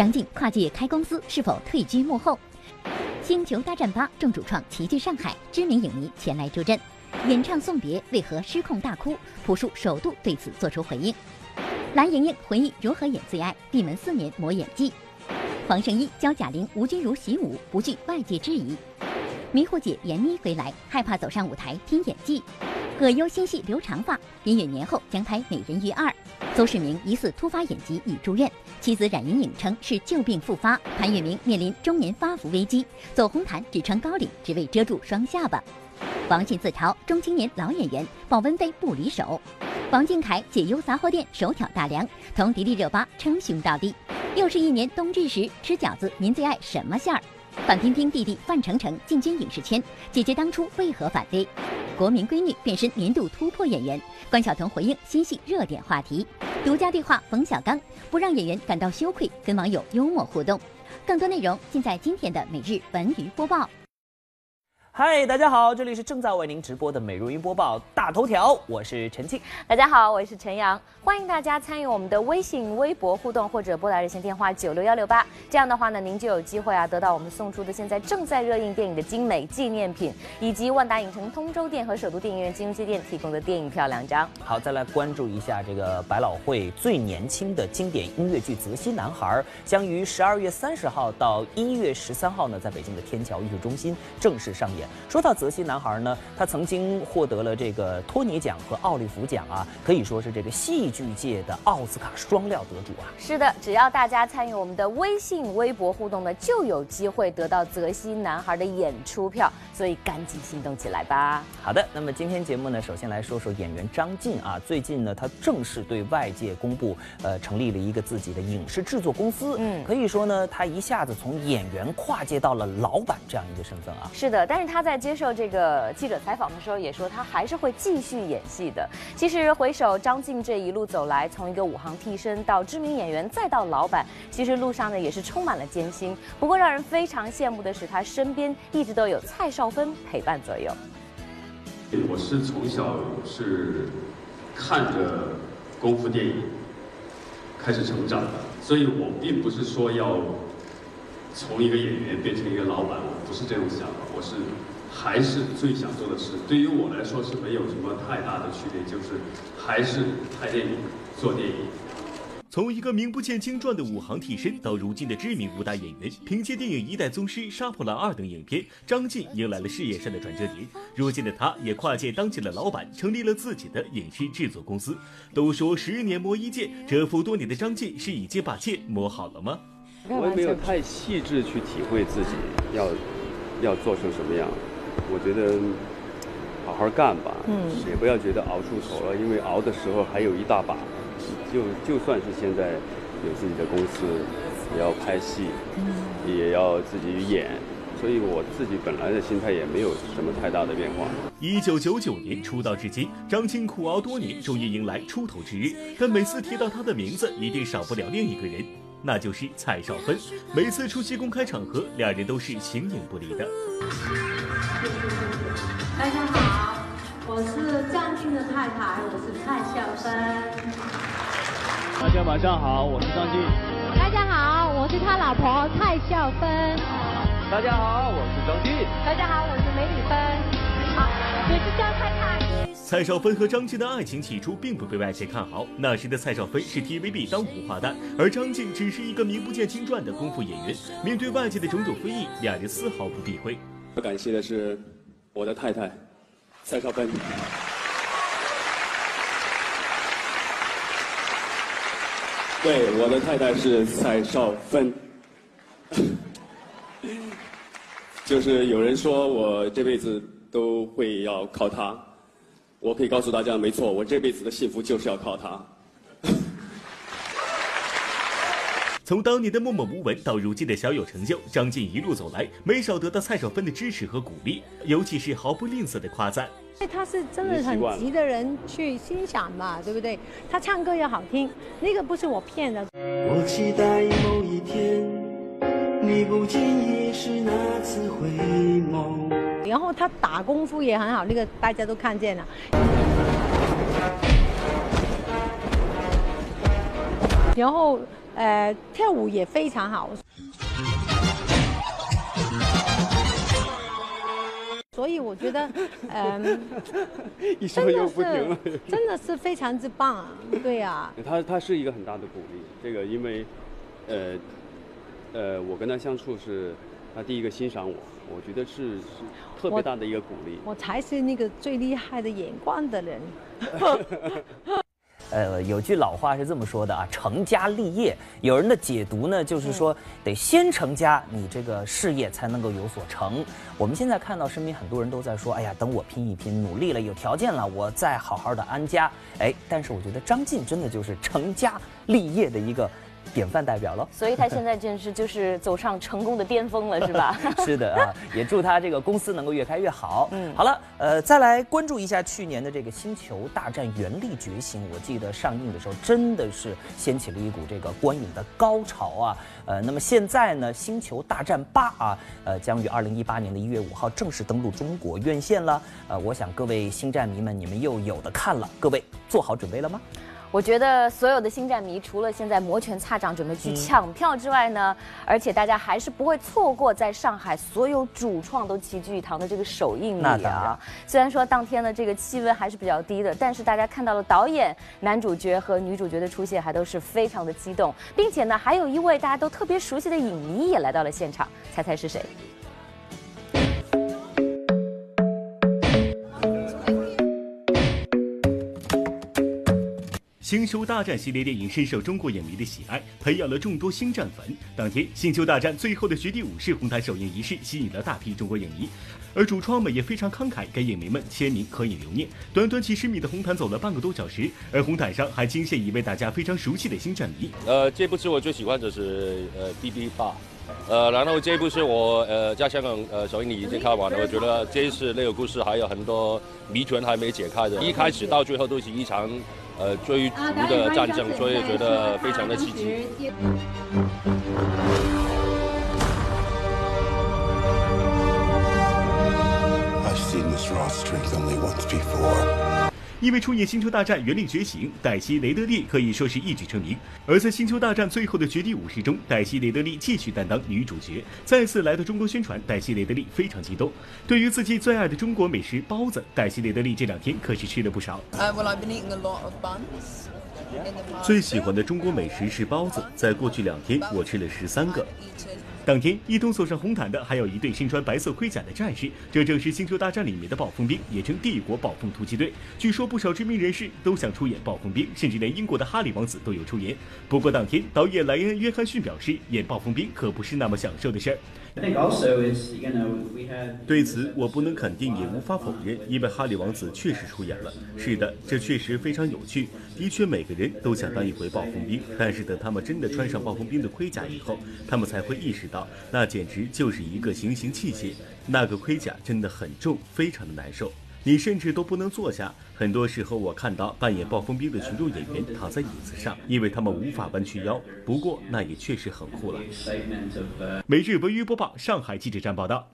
张晋跨界开公司是否退居幕后？《星球大战八》众主创齐聚上海，知名影迷前来助阵，演唱送别为何失控大哭？朴树首度对此作出回应。蓝盈莹回忆如何演最爱，闭门四年磨演技。黄圣依教贾玲、吴君如习武，不惧外界质疑。迷糊姐闫妮回来，害怕走上舞台拼演技。葛优新戏留长发，林允年后将拍《美人鱼二》。邹市明疑似突发眼疾已住院，妻子冉莹颖称是旧病复发。潘粤明面临中年发福危机，走红毯只穿高领，只为遮住双下巴。王迅自嘲中青年老演员，保温杯不离手。王俊凯解忧杂货店手挑大梁，同迪丽热巴称兄道弟。又是一年冬至时吃饺子，您最爱什么馅儿？范冰冰弟弟范丞丞进军影视圈，姐姐当初为何反对？国民闺女变身年度突破演员，关晓彤回应新戏热点话题。独家对话冯小刚，不让演员感到羞愧，跟网友幽默互动。更多内容尽在今天的每日文娱播报。嗨，大家好，这里是正在为您直播的美如云播报大头条，我是陈庆。大家好，我是陈阳，欢迎大家参与我们的微信、微博互动，或者拨打热线电话九六幺六八。这样的话呢，您就有机会啊，得到我们送出的现在正在热映电影的精美纪念品，以及万达影城通州店和首都电影院金融街店提供的电影票两张。好，再来关注一下这个百老汇最年轻的经典音乐剧《泽西男孩》，将于十二月三十号到一月十三号呢，在北京的天桥艺术中心正式上演。说到泽西男孩呢，他曾经获得了这个托尼奖和奥利弗奖啊，可以说是这个戏剧界的奥斯卡双料得主啊。是的，只要大家参与我们的微信、微博互动呢，就有机会得到泽西男孩的演出票，所以赶紧行动起来吧。好的，那么今天节目呢，首先来说说演员张晋啊，最近呢，他正式对外界公布，呃，成立了一个自己的影视制作公司。嗯，可以说呢，他一下子从演员跨界到了老板这样一个身份啊。是的，但是他在接受这个记者采访的时候也说，他还是会继续演戏的。其实回首张晋这一路走来，从一个武行替身到知名演员，再到老板，其实路上呢也是充满了艰辛。不过让人非常羡慕的是，他身边一直都有蔡少芬陪伴左右。我是从小是看着功夫电影开始成长的，所以我并不是说要从一个演员变成一个老板，我不是这种想法，我是。还是最想做的事，对于我来说是没有什么太大的区别，就是还是拍电影、做电影。从一个名不见经传的武行替身，到如今的知名武打演员，凭借电影《一代宗师》《杀破狼二》等影片，张晋迎来了事业上的转折点。如今的他，也跨界当起了老板，成立了自己的影视制作公司。都说十年磨一剑，蛰伏多年的张晋是已经把剑磨好了吗？我也没有太细致去体会自己要要做成什么样。我觉得好好干吧，嗯，也不要觉得熬出头了，因为熬的时候还有一大把。就就算是现在有自己的公司，也要拍戏，嗯，也要自己演，所以我自己本来的心态也没有什么太大的变化。一九九九年出道至今，张晋苦熬多年，终于迎来出头之日。但每次提到他的名字，一定少不了另一个人，那就是蔡少芬。每次出席公开场合，两人都是形影不离的。大家好，我是张晋的太太，我是蔡少芬。大家晚上好，我是张晋。大家好，我是他老婆蔡少芬。大家好，我是张晋。大家好，我是梅丽芬。好，我是张太太。蔡少芬和张晋的爱情起初并不被外界看好，那时的蔡少芬是 TVB 当五花旦，而张晋只是一个名不见经传的功夫演员。面对外界的种种非议，两人丝毫不避讳。要感谢的是。我的太太蔡少芬，对，我的太太是蔡少芬，就是有人说我这辈子都会要靠他，我可以告诉大家，没错，我这辈子的幸福就是要靠他。从当年的默默无闻到如今的小有成就，张晋一路走来，没少得到蔡少芬的支持和鼓励，尤其是毫不吝啬的夸赞。他是真的很急的人去欣赏嘛，对不对？他唱歌也好听，那个不是我骗的。我期待某一天，你不经意是那次回眸。然后他打功夫也很好，那个大家都看见了。然后。呃，跳舞也非常好。所以我觉得，嗯，真的是真的是非常之棒啊！对呀，他他是一个很大的鼓励。这个因为，呃，呃，我跟他相处是，他第一个欣赏我，我觉得是是特别大的一个鼓励。我才是那个最厉害的眼光的人。呃，有句老话是这么说的啊，成家立业。有人的解读呢，就是说得先成家，你这个事业才能够有所成。我们现在看到身边很多人都在说，哎呀，等我拼一拼，努力了，有条件了，我再好好的安家。哎，但是我觉得张晋真的就是成家立业的一个。典范代表了，所以他现在真是就是走上成功的巅峰了，是吧？是的啊，也祝他这个公司能够越开越好。嗯，好了，呃，再来关注一下去年的这个《星球大战：原力觉醒》，我记得上映的时候真的是掀起了一股这个观影的高潮啊。呃，那么现在呢，《星球大战八》啊，呃，将于二零一八年的一月五号正式登陆中国院线了。呃，我想各位星战迷们，你们又有的看了，各位做好准备了吗？我觉得所有的星战迷，除了现在摩拳擦掌准备去抢票之外呢，而且大家还是不会错过在上海所有主创都齐聚一堂的这个首映礼啊。虽然说当天的这个气温还是比较低的，但是大家看到了导演、男主角和女主角的出现，还都是非常的激动，并且呢，还有一位大家都特别熟悉的影迷也来到了现场，猜猜是谁？《星球大战》系列电影深受中国影迷的喜爱，培养了众多星战粉。当天，《星球大战：最后的绝地武士》红毯首映仪式吸引了大批中国影迷，而主创们也非常慷慨，给影迷们签名合影留念。短短几十米的红毯走了半个多小时，而红毯上还惊现一位大家非常熟悉的星战迷。呃，这部是我最喜欢的是呃 B B 八，呃，然后这部是我呃在香港呃首映礼已经看完了，我觉得这一次那个故事还有很多谜团还没解开的，一开始到最后都是一场。呃，追逐的战争，所以觉得非常的刺激。因为出演《星球大战：原力觉醒》，黛西·雷德利可以说是一举成名。而在《星球大战：最后的绝地武士》中，黛西·雷德利继续担当女主角，再次来到中国宣传。黛西·雷德利非常激动，对于自己最爱的中国美食包子，黛西·雷德利这两天可是吃了不少。最喜欢的中国美食是包子，在过去两天我吃了十三个。当天一同走上红毯的还有一队身穿白色盔甲的战士，这正是《星球大战》里面的暴风兵，也称帝国暴风突击队。据说不少知名人士都想出演暴风兵，甚至连英国的哈里王子都有出演。不过当天导演莱恩·约翰逊表示，演暴风兵可不是那么享受的事儿。对此，我不能肯定，也无法否认，因为哈里王子确实出演了。是的，这确实非常有趣。的确，每个人都想当一回暴风兵，但是等他们真的穿上暴风兵的盔甲以后，他们才会意识到，那简直就是一个行刑器械。那个盔甲真的很重，非常的难受。你甚至都不能坐下。很多时候，我看到扮演暴风兵的群众演员躺在椅子上，因为他们无法弯曲腰。不过，那也确实很酷了。每日文娱播报，上海记者站报道。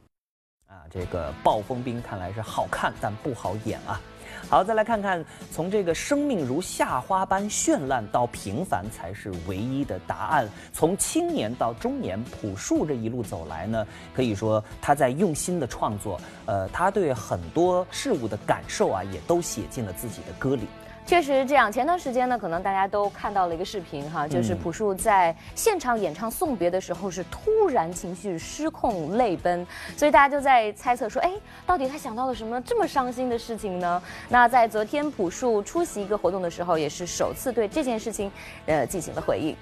啊，这个暴风兵看来是好看，但不好演啊。好，再来看看，从这个生命如夏花般绚烂到平凡才是唯一的答案。从青年到中年，朴树这一路走来呢，可以说他在用心的创作，呃，他对很多事物的感受啊，也都写进了自己的歌里。确实这样。前段时间呢，可能大家都看到了一个视频哈，就是朴树在现场演唱送别的时候，是突然情绪失控泪奔，所以大家就在猜测说，哎，到底他想到了什么这么伤心的事情呢？那在昨天朴树出席一个活动的时候，也是首次对这件事情，呃，进行了回应。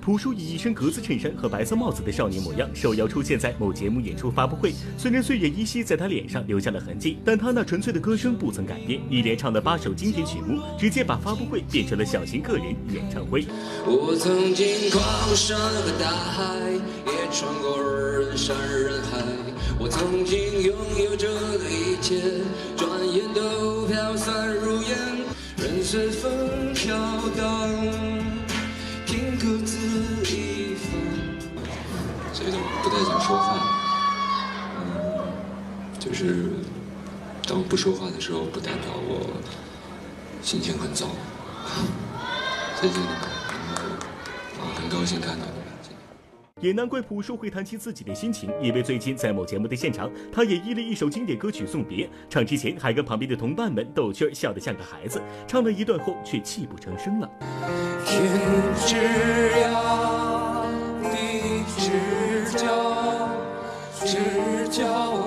朴树以一身格子衬衫和白色帽子的少年模样受邀出现在某节目演出发布会。虽然岁月依稀在他脸上留下了痕迹，但他那纯粹的歌声不曾改变。一连唱的八首经典曲目，直接把发布会变成了小型个人演唱会。我曾经跨过山和大海，也穿过人山人海。我曾经拥有着的一切，转眼都飘散如烟，任随风飘荡。听歌词所以就不太想说话。嗯就是当不说话的时候，不代表我心情很糟。再见了，然后很高兴看到你。也难怪朴树会谈起自己的心情，因为最近在某节目的现场，他也依了一首经典歌曲《送别》，唱之前还跟旁边的同伴们逗趣儿，笑得像个孩子。唱了一段后，却泣不成声了。天之涯，骄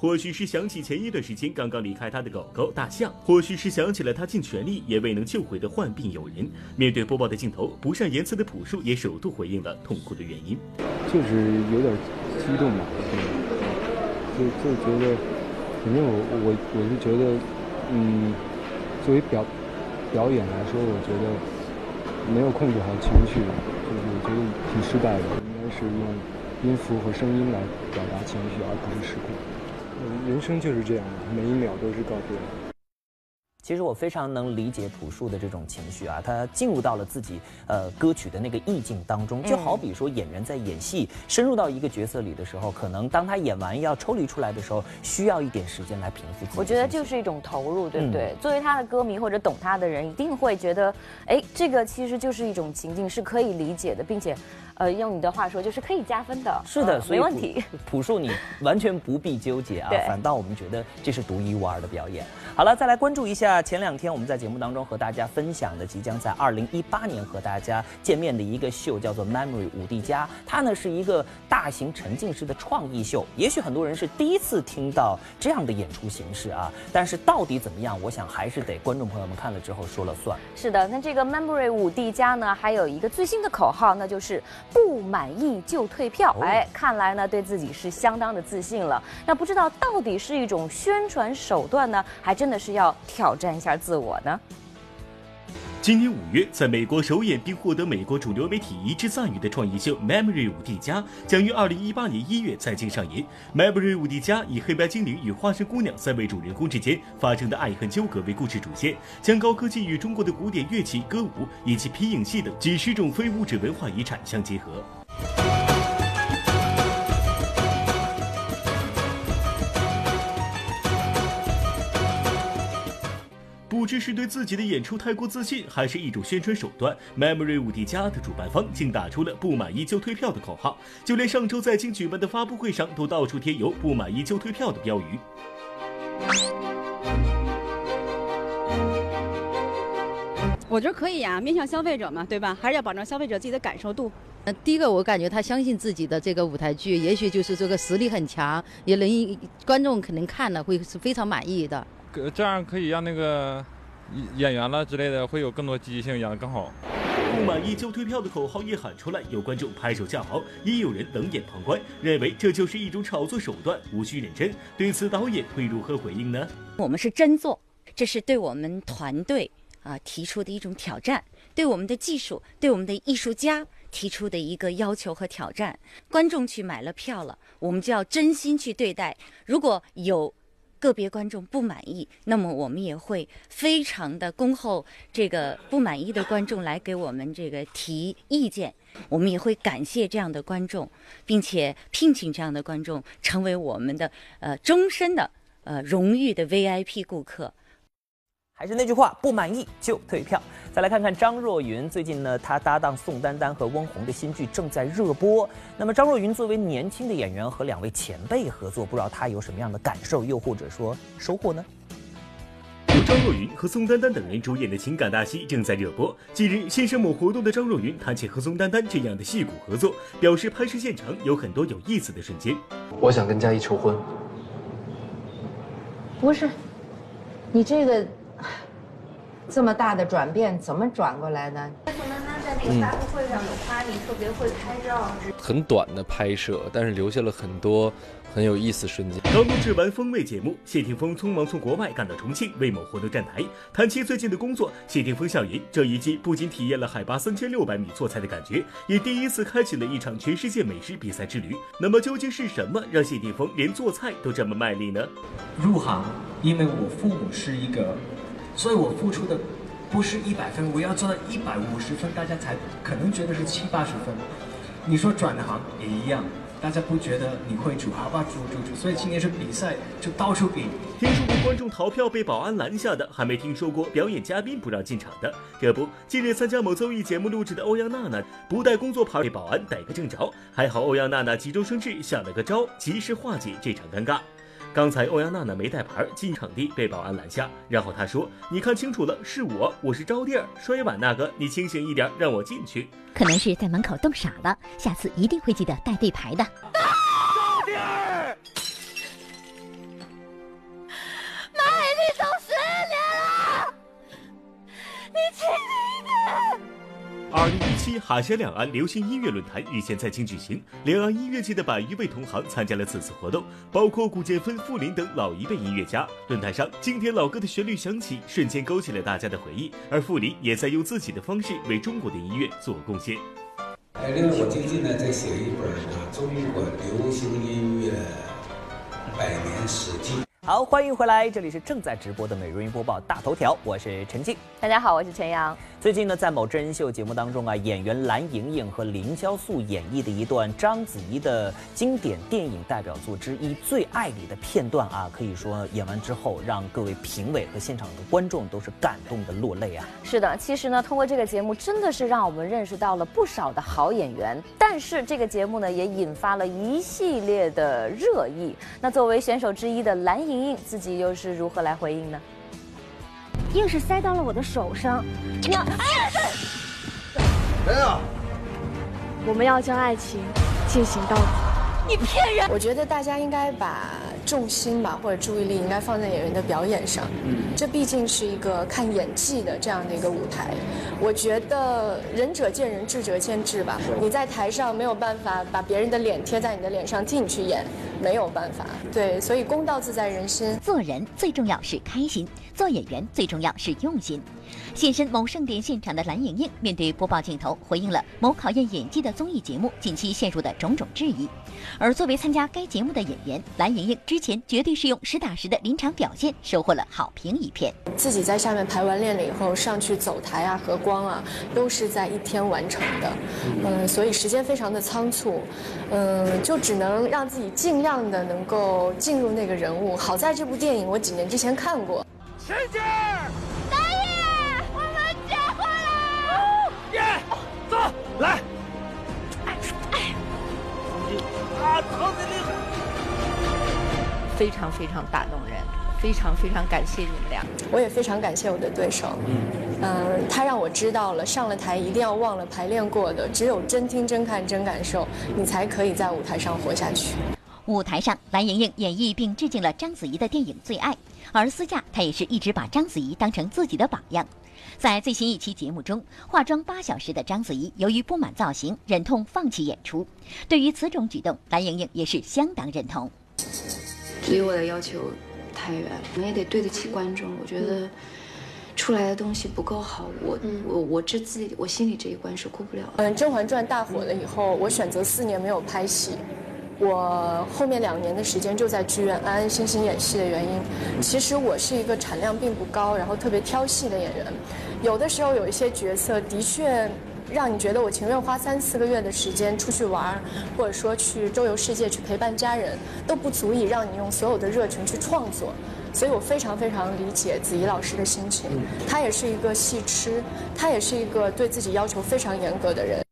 或许是想起前一段时间刚刚离开他的狗狗大象，或许是想起了他尽全力也未能救回的患病友人。面对播报的镜头，不善言辞的朴树也首度回应了痛苦的原因，就是有点激动吧，就就觉得，反正我我我是觉得，嗯，作为表表演来说，我觉得没有控制好情绪，就是我觉得挺失败的，应该是用音符和声音来表达情绪，而不是失控。人生就是这样的，每一秒都是告别。其实我非常能理解朴树的这种情绪啊，他进入到了自己呃歌曲的那个意境当中，就好比说演员在演戏，深入到一个角色里的时候，可能当他演完要抽离出来的时候，需要一点时间来平复自己。我觉得就是一种投入，对不对？作为他的歌迷或者懂他的人，一定会觉得，哎，这个其实就是一种情境，是可以理解的，并且。呃，用你的话说，就是可以加分的。是的，没问题。朴树，你完全不必纠结啊，反倒我们觉得这是独一无二的表演。好了，再来关注一下前两天我们在节目当中和大家分享的，即将在二零一八年和大家见面的一个秀，叫做 Memory 五 D 加。它呢是一个大型沉浸式的创意秀。也许很多人是第一次听到这样的演出形式啊，但是到底怎么样，我想还是得观众朋友们看了之后说了算。是的，那这个 Memory 五 D 加呢，还有一个最新的口号，那就是。不满意就退票，哎，看来呢对自己是相当的自信了。那不知道到底是一种宣传手段呢，还真的是要挑战一下自我呢？今年五月，在美国首演并获得美国主流媒体一致赞誉的创意秀《Memory 五 D 加》将于二零一八年一月在京上演。《Memory 五 D 加》以黑白精灵与花生姑娘三位主人公之间发生的爱恨纠葛为故事主线，将高科技与中国的古典乐器、歌舞以及皮影戏等几十种非物质文化遗产相结合。知是对自己的演出太过自信，还是一种宣传手段，Memory 五 D 加的主办方竟打出了“不满意就退票”的口号，就连上周在京举办的发布会上，都到处贴有“不满意就退票”的标语。我觉得可以呀，面向消费者嘛，对吧？还是要保证消费者自己的感受度。呃，第一个我感觉他相信自己的这个舞台剧，也许就是这个实力很强，也能观众肯定看了会是非常满意的。这样可以让那个演员了之类的会有更多积极性，演得更好。不满意就退票的口号一喊出来，有观众拍手叫好，也有人冷眼旁观，认为这就是一种炒作手段，无需认真。对此，导演会如何回应呢？我们是真做，这是对我们团队啊提出的一种挑战，对我们的技术，对我们的艺术家提出的一个要求和挑战。观众去买了票了，我们就要真心去对待。如果有。个别观众不满意，那么我们也会非常的恭候这个不满意的观众来给我们这个提意见。我们也会感谢这样的观众，并且聘请这样的观众成为我们的呃终身的呃荣誉的 VIP 顾客。还是那句话，不满意就退票。再来看看张若昀，最近呢，他搭档宋丹丹和翁虹的新剧正在热播。那么张若昀作为年轻的演员和两位前辈合作，不知道他有什么样的感受，又或者说收获呢？由张若昀和宋丹丹等人主演的情感大戏正在热播。近日，现身某活动的张若昀谈起和宋丹丹这样的戏骨合作，表示拍摄现场有很多有意思的瞬间。我想跟佳怡求婚。不是，你这个。这么大的转变怎么转过来的？宋丹丹在那个发布会上有夸你特别会拍照，很短的拍摄，但是留下了很多。很有意思瞬间。刚录制完风味节目，谢霆锋匆忙从国外赶到重庆为某活动站台，谈起最近的工作，谢霆锋笑言，这一季不仅体验了海拔三千六百米做菜的感觉，也第一次开启了一场全世界美食比赛之旅。那么究竟是什么让谢霆锋连做菜都这么卖力呢？入行，因为我父母是一个，所以我付出的不是一百分，我要做到一百五十分，大家才可能觉得是七八十分。你说转行也一样。大家不觉得你会煮，好吧，煮煮煮。所以今年是比赛，就到处比。听说过观众逃票被保安拦下的，还没听说过表演嘉宾不让进场的。这不，近日参加某综艺节目录制的欧阳娜娜不带工作牌被保安逮个正着，还好欧阳娜娜急中生智想了个招，及时化解这场尴尬。刚才欧阳娜娜没带牌进场地被保安拦下，然后她说：“你看清楚了，是我，我是招娣儿，摔碗那个，你清醒一点，让我进去。”可能是在门口冻傻了，下次一定会记得带对牌的。二零一七海峡两岸流行音乐论坛日前在京举行，两岸音乐界的百余位同行参加了此次活动，包括古建芬、傅林等老一辈音乐家。论坛上，经典老歌的旋律响起，瞬间勾起了大家的回忆。而傅林也在用自己的方式为中国的音乐做贡献。哎，另外我最近呢在写一本啊，中国流行音乐百年史记。好，欢迎回来，这里是正在直播的美容音播报大头条，我是陈静。大家好，我是陈阳。最近呢，在某真人秀节目当中啊，演员蓝盈莹和凌潇肃演绎的一段章子怡的经典电影代表作之一《最爱你》的片段啊，可以说演完之后，让各位评委和现场的观众都是感动的落泪啊。是的，其实呢，通过这个节目，真的是让我们认识到了不少的好演员。但是这个节目呢，也引发了一系列的热议。那作为选手之一的蓝盈莹，自己又是如何来回应呢？硬是塞到了我的手上，你要哎，谁呀？我们要将爱情进行到底。你骗人！我觉得大家应该把重心吧，或者注意力应该放在演员的表演上。嗯，这毕竟是一个看演技的这样的一个舞台。我觉得仁者见仁，智者见智吧。你在台上没有办法把别人的脸贴在你的脸上替你去演，没有办法。对，所以公道自在人心。做人最重要是开心，做演员最重要是用心。现身某盛典现场的蓝盈莹，面对播报镜头，回应了某考验演技的综艺节目近期陷入的种种质疑。而作为参加该节目的演员，蓝盈莹之前绝对是用实打实的临场表现，收获了好评一片。自己在下面排完练了以后，上去走台啊、和光啊，都是在一天完成的。嗯，所以时间非常的仓促，嗯，就只能让自己尽量的能够进入那个人物。好在这部电影我几年之前看过。师姐。走，来！啊，疼的厉害！非常非常打动人，非常非常感谢你们俩。我也非常感谢我的对手，嗯，他让我知道了，上了台一定要忘了排练过的，只有真听、真看、真感受，你才可以在舞台上活下去。舞台上，蓝盈莹演绎并致敬了章子怡的电影《最爱》，而私下她也是一直把章子怡当成自己的榜样。在最新一期节目中，化妆八小时的章子怡由于不满造型，忍痛放弃演出。对于此种举动，蓝盈莹也是相当认同。离我的要求太远，我们也得对得起观众。我觉得出来的东西不够好，我我我这自己我心里这一关是过不了。嗯，《甄嬛传》大火了以后，我选择四年没有拍戏。我后面两年的时间就在剧院安安心心演戏的原因，其实我是一个产量并不高，然后特别挑戏的演员。有的时候有一些角色的确让你觉得我情愿花三四个月的时间出去玩，或者说去周游世界去陪伴家人，都不足以让你用所有的热情去创作。所以我非常非常理解子怡老师的心情，她也是一个戏痴，她也是一个对自己要求非常严格的人。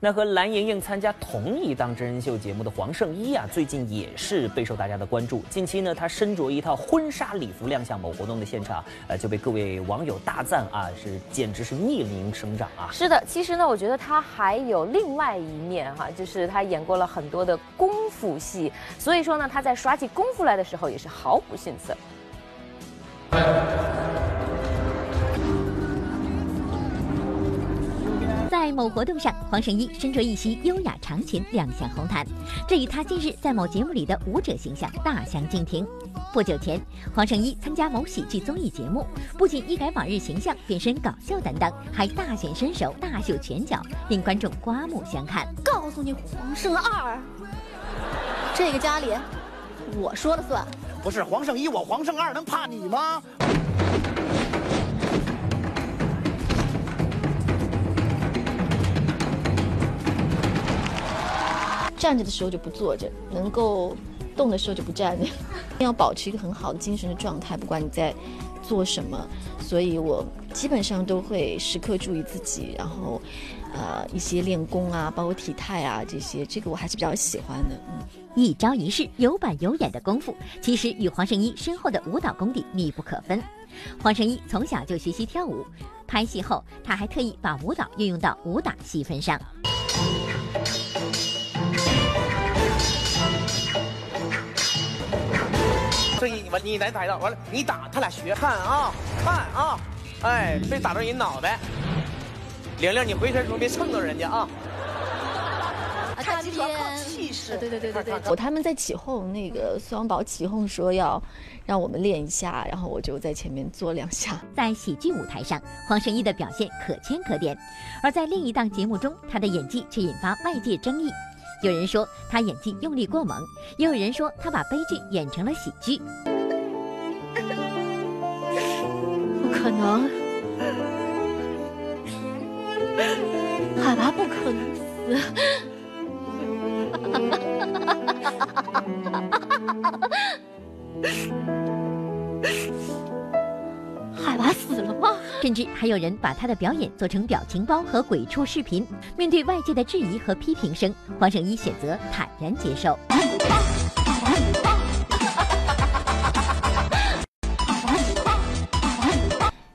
那和蓝盈莹参加同一档真人秀节目的黄圣依啊，最近也是备受大家的关注。近期呢，她身着一套婚纱礼服亮相某活动的现场，呃，就被各位网友大赞啊，是简直是逆龄生长啊。是的，其实呢，我觉得她还有另外一面哈，就是她演过了很多的功夫戏，所以说呢，她在耍起功夫来的时候也是毫不逊色。在某。活动上，黄圣依身着一袭优雅长裙亮相红毯，这与她近日在某节目里的舞者形象大相径庭。不久前，黄圣依参加某喜剧综艺节目，不仅一改往日形象，变身搞笑担当，还大显身手，大秀拳脚，令观众刮目相看。告诉你，黄圣二，这个家里我说了算。不是黄圣依，我黄圣二能怕你吗？站着的时候就不坐着，能够动的时候就不站着，要保持一个很好的精神的状态，不管你在做什么。所以我基本上都会时刻注意自己，然后，呃，一些练功啊，包括体态啊这些，这个我还是比较喜欢的。嗯，一招一式有板有眼的功夫，其实与黄圣依深厚的舞蹈功底密不可分。黄圣依从小就学习跳舞，拍戏后他还特意把舞蹈运用到武打戏份上。所以你你来打一道，完了你打他俩学，看啊看啊，哎，别打着人脑袋。玲玲，你回身时候别蹭到人家啊。看气势。对对对对对。我他们在起哄，那个孙王宝起哄说要让我们练一下，然后我就在前面做两下。在喜剧舞台上，黄圣依的表现可圈可点，而在另一档节目中，她的演技却引发外界争议。有人说他演技用力过猛，也有人说他把悲剧演成了喜剧。不可能，海娃不可能死。海娃死了吗？甚至还有人把他的表演做成表情包和鬼畜视频。面对外界的质疑和批评声，黄圣依选择坦然接受。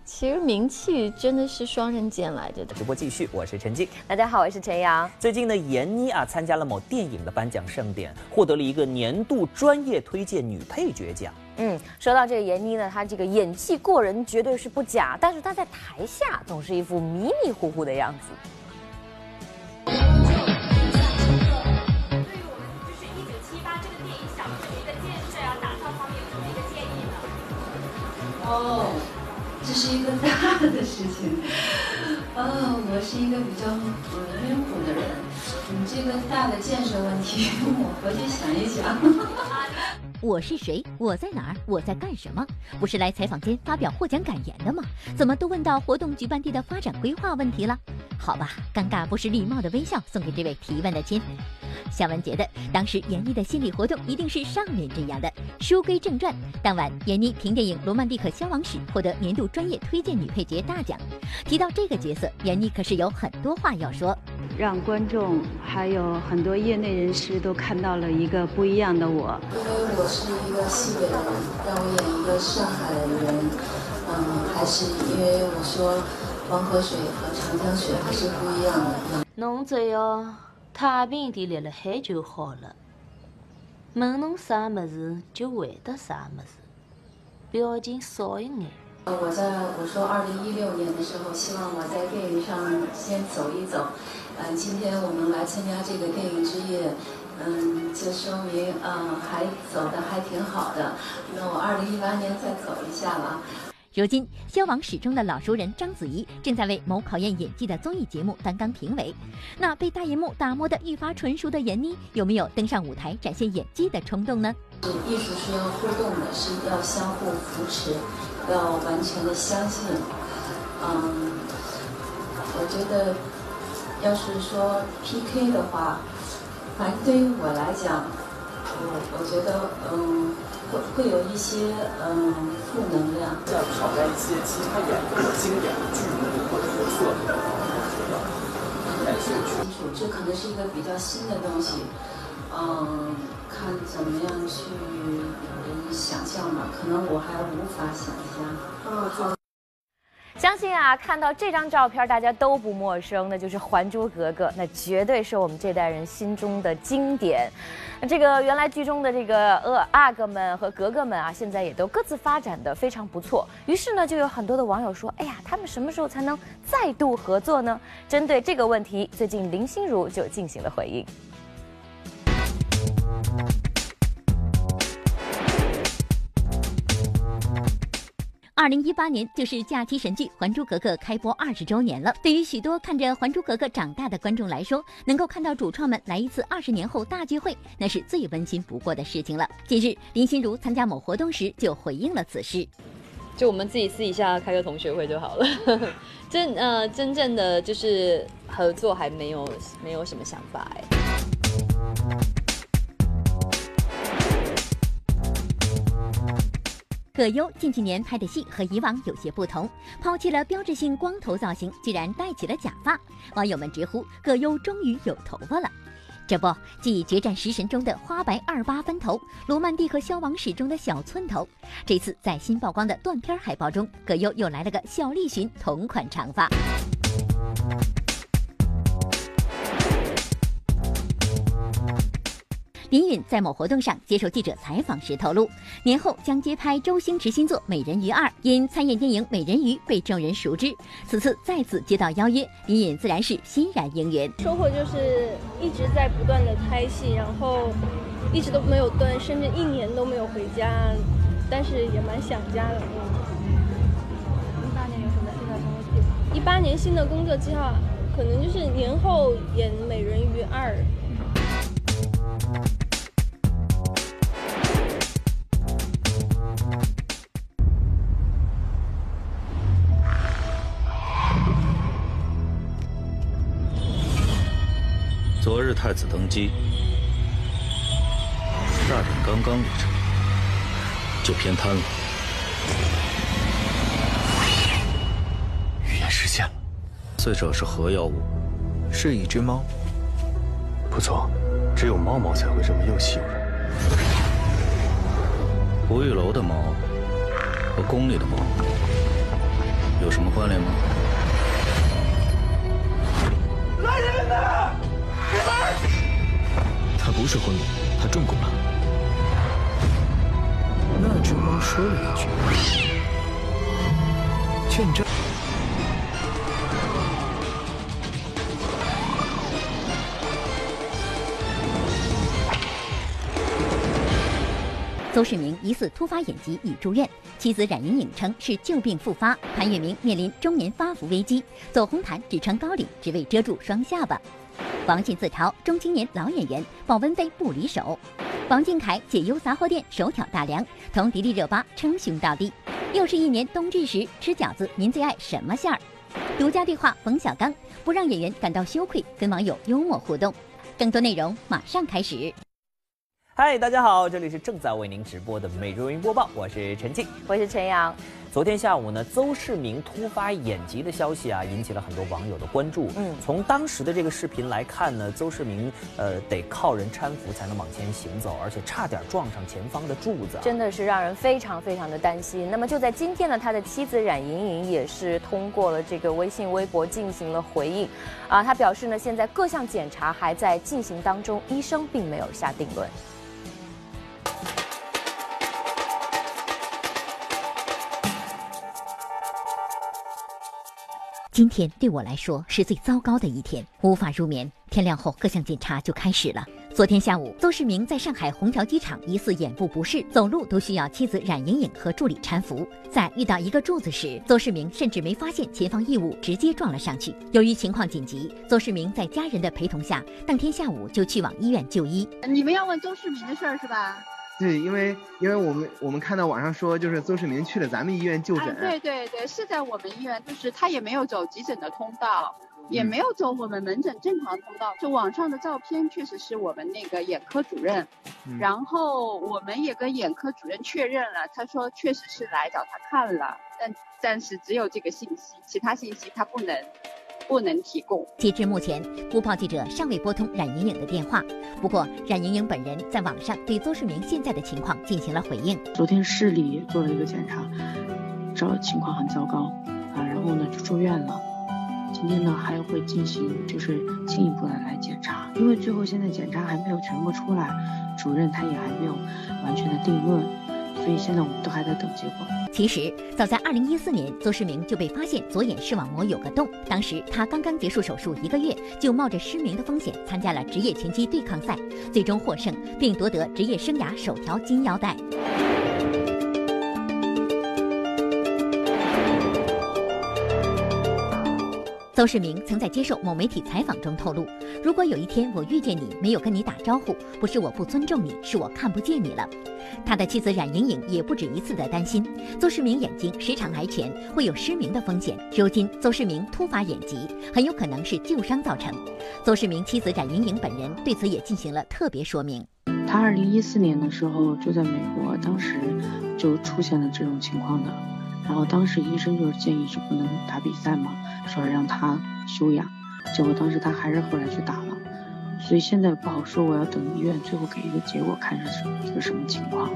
其实名气真的是双刃剑来着的。直播继续，我是陈静，大家好，我是陈阳。最近呢，闫妮啊参加了某电影的颁奖盛典，获得了一个年度专业推荐女配角奖。嗯，说到这个闫妮呢，她这个演技过人绝对是不假，但是她在台下总是一副迷迷糊糊的样子。对于我们就是一九七八这个电影小说的一个建设啊、打造方面有什么一个建议呢？哦。这是一个大的事情，啊，我是一个比较迂腐的人，你这个大的建设问题，我回去想一想。我是谁？我在哪儿？我在干什么？不是来采访间发表获奖感言的吗？怎么都问到活动举办地的发展规划问题了？好吧，尴尬不失礼貌的微笑送给这位提问的亲。肖文觉得，当时闫妮的心理活动一定是上面这样的。书归正传，当晚闫妮凭电影《罗曼蒂克消亡史》获得年度专业推荐女配角大奖。提到这个角色，闫妮可是有很多话要说，让观众还有很多业内人士都看到了一个不一样的我。因为我是一个西北人，让我演一个上海人，嗯，还是因为我说黄河水和长江水还是不一样的。侬只要。太平地立了海就好了。问侬啥么子，就回答啥么子，表情少一眼。我在我说二零一六年的时候，希望我在电影上先走一走。嗯，今天我们来参加这个电影之夜，嗯，就说明嗯还走的还挺好的。那我二零一八年再走一下吧。如今，消亡史中的老熟人章子怡正在为某考验演技的综艺节目担纲评委。那被大荧幕打磨得愈发纯熟的闫妮，有没有登上舞台展现演技的冲动呢？艺术是要互动的，是要相互扶持，要完全的相信。嗯，我觉得，要是说 PK 的话，反正对于我来讲，我我觉得，嗯。会会有一些嗯负能量。要挑战一些其他演过的经典的剧目或者角色，感兴趣。这可能是一个比较新的东西，嗯，看怎么样去想象吧。可能我还无法想象。嗯，好。相信啊，看到这张照片，大家都不陌生，那就是《还珠格格》，那绝对是我们这代人心中的经典。那这个原来剧中的这个呃阿哥们和格格们啊，现在也都各自发展的非常不错。于是呢，就有很多的网友说：“哎呀，他们什么时候才能再度合作呢？”针对这个问题，最近林心如就进行了回应。二零一八年就是假期神剧《还珠格格》开播二十周年了。对于许多看着《还珠格格》长大的观众来说，能够看到主创们来一次二十年后大聚会，那是最温馨不过的事情了。近日，林心如参加某活动时就回应了此事，就我们自己私底下开个同学会就好了。真呃，真正的就是合作还没有没有什么想法哎。葛优近几年拍的戏和以往有些不同，抛弃了标志性光头造型，居然戴起了假发。网友们直呼葛优终于有头发了。这不，继《决战食神》中的花白二八分头，《罗曼蒂克消亡史》中的小寸头，这次在新曝光的断片海报中，葛优又来了个小栗旬同款长发。林允在某活动上接受记者采访时透露，年后将接拍周星驰新作《美人鱼二》，因参演电影《美人鱼》被众人熟知。此次再次接到邀约，林允自然是欣然应允。收获就是一直在不断的拍戏，然后一直都没有断，甚至一年都没有回家，但是也蛮想家的。一八年有什么新的工作计划？一八年新的工作计划，可能就是年后演《美人鱼二》。昨日太子登基，大典刚刚立成，就偏瘫了。预言实现了，死者是何妖物？是一只猫。不错，只有猫猫才会这么又细又软。不玉楼的猫和宫里的猫有什么关联吗？来人呐！他不是昏迷，他中蛊了。那只猫说了一句：“见证。”邹市明疑似突发眼疾已住院，妻子冉莹颖称是旧病复发。潘粤明面临中年发福危机，走红毯只穿高领，只为遮住双下巴。王信自嘲中青年老演员，保温杯不离手。王俊凯解忧杂货店手挑大梁，同迪丽热巴称兄道弟。又是一年冬至时吃饺子，您最爱什么馅儿？独家对话冯小刚，不让演员感到羞愧，跟网友幽默互动。更多内容马上开始。嗨，大家好，这里是正在为您直播的每日云播报，我是陈静，我是陈阳。昨天下午呢，邹市明突发眼疾的消息啊，引起了很多网友的关注。嗯，从当时的这个视频来看呢，邹市明呃得靠人搀扶才能往前行走，而且差点撞上前方的柱子，真的是让人非常非常的担心。那么就在今天呢，他的妻子冉莹莹也是通过了这个微信、微博进行了回应，啊，他表示呢，现在各项检查还在进行当中，医生并没有下定论。今天对我来说是最糟糕的一天，无法入眠。天亮后，各项检查就开始了。昨天下午，邹市明在上海虹桥机场疑似眼部不适，走路都需要妻子冉莹颖和助理搀扶。在遇到一个柱子时，邹市明甚至没发现前方异物，直接撞了上去。由于情况紧急，邹市明在家人的陪同下，当天下午就去往医院就医。你们要问邹市明的事儿是吧？对，因为因为我们我们看到网上说，就是邹市明去了咱们医院就诊。对对对，是在我们医院，就是他也没有走急诊的通道，也没有走我们门诊正常通道。就网上的照片确实是我们那个眼科主任，然后我们也跟眼科主任确认了，他说确实是来找他看了，但但是只有这个信息，其他信息他不能。不能提供。截至目前，播报记者尚未拨通冉莹莹的电话。不过，冉莹莹本人在网上对邹市明现在的情况进行了回应。昨天市里做了一个检查，这情况很糟糕啊，然后呢就住院了。今天呢还会进行就是进一步的来检查，因为最后现在检查还没有全部出来，主任他也还没有完全的定论，所以现在我们都还在等结果。其实早在2014年，邹市明就被发现左眼视网膜有个洞，当时他刚刚结束手术一个月，就冒着失明的风险参加了职业拳击对抗赛，最终获胜，并夺得职业生涯首条金腰带。邹市明曾在接受某媒体采访中透露：“如果有一天我遇见你，没有跟你打招呼，不是我不尊重你，是我看不见你了。”他的妻子冉莹莹也不止一次的担心，邹市明眼睛时常挨拳，会有失明的风险。如今邹市明突发眼疾，很有可能是旧伤造成。邹市明妻子冉莹莹本人对此也进行了特别说明。他二零一四年的时候就在美国，当时就出现了这种情况的。然后当时医生就是建议是不能打比赛嘛，说让他休养。结果当时他还是后来去打了，所以现在不好说。我要等医院最后给一个结果，看是一个什么情况。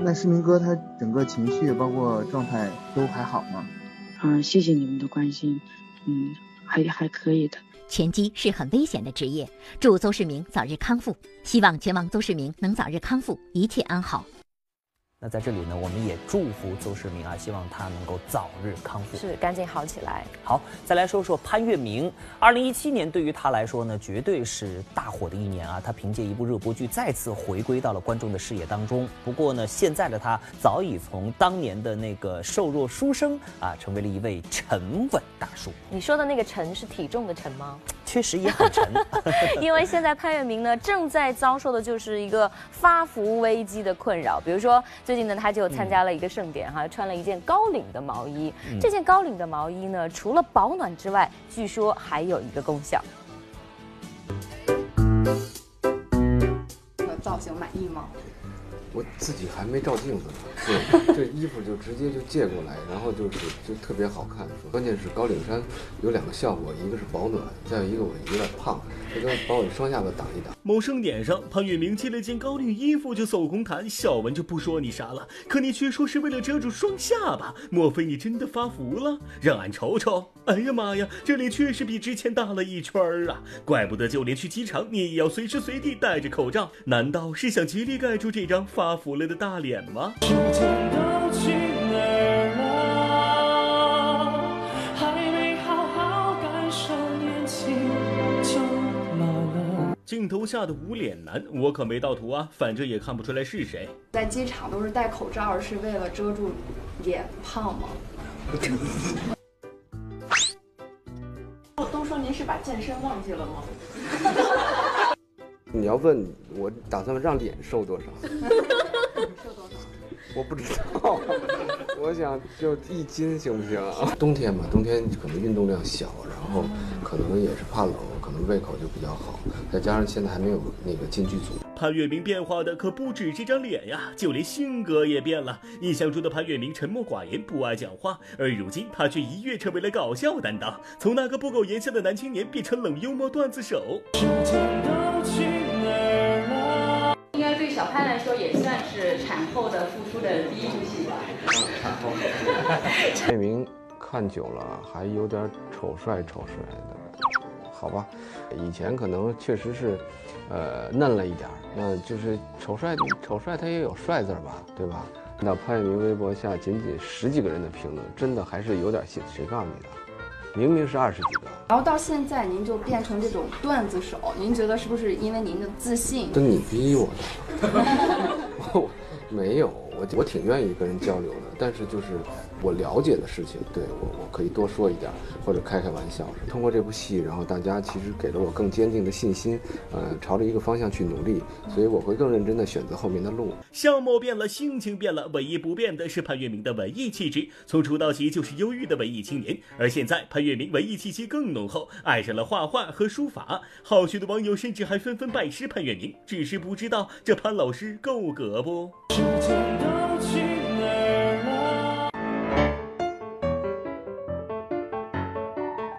那市明哥他整个情绪包括状态都还好吗？嗯，谢谢你们的关心。嗯，还还可以的。拳击是很危险的职业，祝邹市明早日康复。希望拳王邹市明能早日康复，一切安好。那在这里呢，我们也祝福邹市明啊，希望他能够早日康复，是赶紧好起来。好，再来说说潘粤明。二零一七年对于他来说呢，绝对是大火的一年啊。他凭借一部热播剧再次回归到了观众的视野当中。不过呢，现在的他早已从当年的那个瘦弱书生啊，成为了一位沉稳大叔。你说的那个沉是体重的沉吗？确实也很沉，因为现在潘粤明呢正在遭受的就是一个发福危机的困扰。比如说最近呢，他就参加了一个盛典哈，穿了一件高领的毛衣。这件高领的毛衣呢，除了保暖之外，据说还有一个功效。造型满意吗？我自己还没照镜子呢，对，这衣服就直接就借过来，然后就是就特别好看。关键是高领衫有两个效果，一个是保暖，再有一个我有点胖，这就把我双下巴挡一挡。某盛典上，潘粤明借了件高领衣服就走红毯，小文就不说你啥了，可你却说是为了遮住双下巴，莫非你真的发福了？让俺瞅瞅。哎呀妈呀，这里确实比之前大了一圈儿啊！怪不得就连去机场你也要随时随地戴着口罩，难道是想极力盖住这张发福了的大脸吗？镜头下的无脸男，我可没盗图啊，反正也看不出来是谁。在机场都是戴口罩，是为了遮住脸胖吗？都说您是把健身忘记了吗？你要问我打算让脸瘦多少？瘦多少？我不知道，我想就一斤行不行？冬天嘛，冬天可能运动量小，然后可能也是怕冷，可能胃口就比较好，再加上现在还没有那个进剧组。潘粤明变化的可不止这张脸呀，就连性格也变了。印象中的潘粤明沉默寡言，不爱讲话，而如今他却一跃成为了搞笑担当，从那个不苟言笑的男青年变成冷幽默段子手。应该对小潘来说也算是产后的复出的第一部戏吧。产后。潘粤明看久了还有点丑帅丑帅的，好吧？以前可能确实是，呃，嫩了一点儿那就是丑帅丑帅他也有帅字吧，对吧？那潘粤明微博下仅仅十几个人的评论，真的还是有点信。谁告诉你的？明明是二十几个。然后到现在您就变成这种段子手，您觉得是不是因为您的自信？跟你逼我的。没有，我我挺愿意跟人交流的，但是就是我了解的事情，对我我可以多说一点，或者开开玩笑。通过这部戏，然后大家其实给了我更坚定的信心，呃，朝着一个方向去努力，所以我会更认真的选择后面的路。相貌变了，心情变了，唯一不变的是潘粤明的文艺气质。从出道起就是忧郁的文艺青年，而现在潘粤明文艺气息更浓厚，爱上了画画和书法。好学的网友甚至还纷纷拜师潘粤明，只是不知道这潘老师够格不？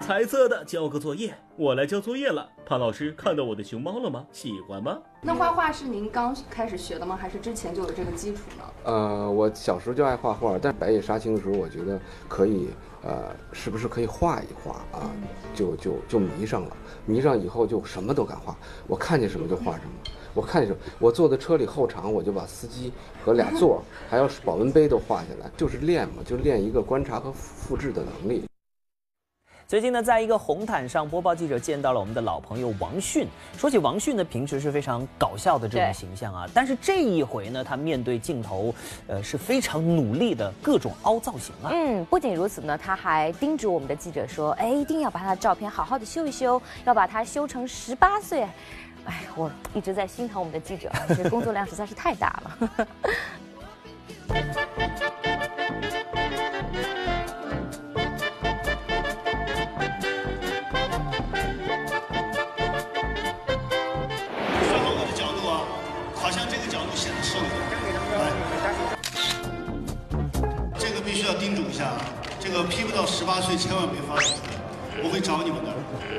彩色的，交个作业。我来交作业了。潘老师看到我的熊猫了吗？喜欢吗？那画画是您刚开始学的吗？还是之前就有这个基础呢？呃，我小时候就爱画画，但白夜杀青的时候，我觉得可以，呃，是不是可以画一画啊？就就就迷上了，迷上以后就什么都敢画，我看见什么就画什么。我看见什么，我坐在车里后场，我就把司机和俩座还有保温杯都画下来，就是练嘛，就练一个观察和复制的能力。最近呢，在一个红毯上，播报记者见到了我们的老朋友王迅。说起王迅呢，平时是非常搞笑的这种形象啊，但是这一回呢，他面对镜头，呃，是非常努力的各种凹造型啊。嗯，不仅如此呢，他还叮嘱我们的记者说，哎，一定要把他的照片好好的修一修，要把他修成十八岁。哎，我一直在心疼我们的记者，这工作量实在是太大了。八岁，千万别发火，我会找你们的，